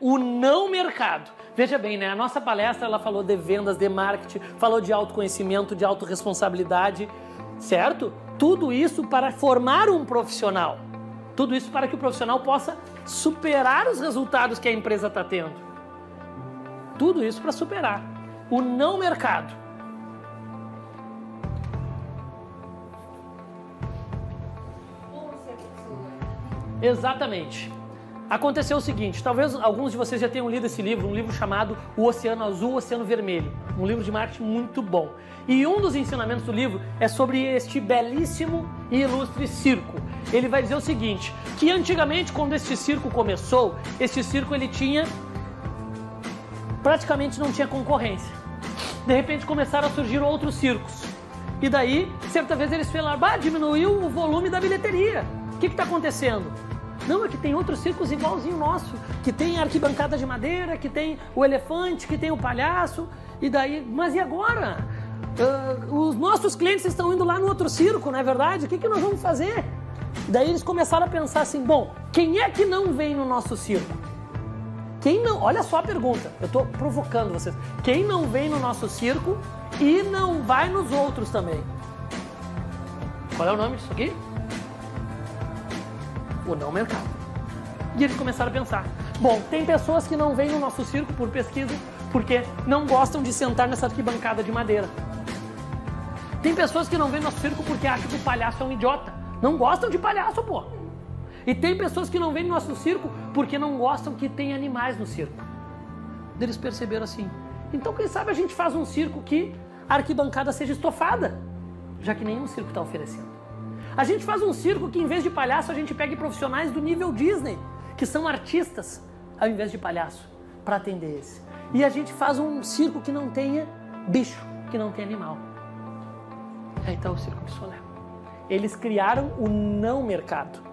o não mercado. Veja bem, né? A nossa palestra ela falou de vendas, de marketing, falou de autoconhecimento, de autorresponsabilidade, certo? Tudo isso para formar um profissional. Tudo isso para que o profissional possa superar os resultados que a empresa está tendo. Tudo isso para superar o não mercado. Exatamente. Aconteceu o seguinte, talvez alguns de vocês já tenham lido esse livro, um livro chamado O Oceano Azul, o Oceano Vermelho, um livro de marketing muito bom. E um dos ensinamentos do livro é sobre este belíssimo e ilustre circo. Ele vai dizer o seguinte, que antigamente quando este circo começou, este circo ele tinha praticamente não tinha concorrência. De repente começaram a surgir outros circos. E daí, certa vez eles falaram, bah, diminuiu o volume da bilheteria. O que está acontecendo? Não, é que tem outros circos igualzinho nosso, que tem arquibancada de madeira, que tem o elefante, que tem o palhaço, e daí, mas e agora? Uh, os nossos clientes estão indo lá no outro circo, não é verdade? O que, que nós vamos fazer? Daí eles começaram a pensar assim: bom, quem é que não vem no nosso circo? Quem não, olha só a pergunta, eu estou provocando vocês. Quem não vem no nosso circo e não vai nos outros também? Qual é o nome disso aqui? O não mercado. E eles começaram a pensar: bom, tem pessoas que não vêm no nosso circo por pesquisa porque não gostam de sentar nessa arquibancada de madeira. Tem pessoas que não vêm no nosso circo porque acham que o palhaço é um idiota. Não gostam de palhaço, pô. E tem pessoas que não vêm no nosso circo porque não gostam que tem animais no circo. Eles perceberam assim. Então, quem sabe a gente faz um circo que a arquibancada seja estofada, já que nenhum circo está oferecendo. A gente faz um circo que, em vez de palhaço, a gente pega profissionais do nível Disney, que são artistas, ao invés de palhaço, para atender esse. E a gente faz um circo que não tenha bicho, que não tenha animal. Aí está o circo Bissolé. Eles criaram o não mercado.